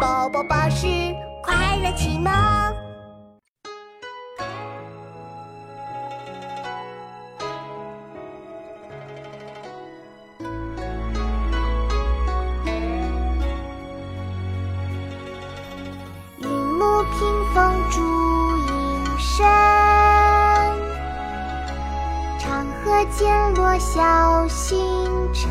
宝宝巴士快乐启蒙。云母屏风烛影深，长河渐落晓星沉。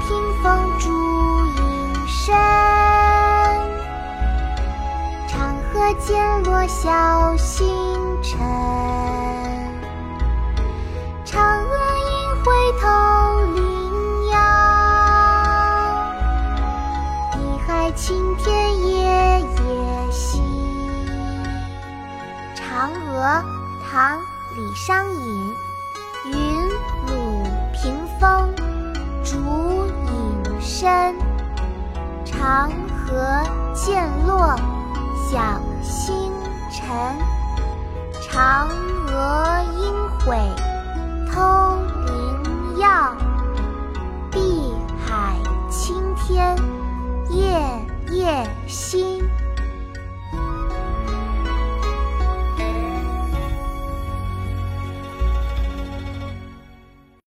屏风烛影深，长河渐落晓星沉。嫦娥应回头领遥，碧海青天夜夜心。嫦娥，唐·李商隐。云长河渐落晓星沉。嫦娥应悔偷灵药，碧海青天夜夜心。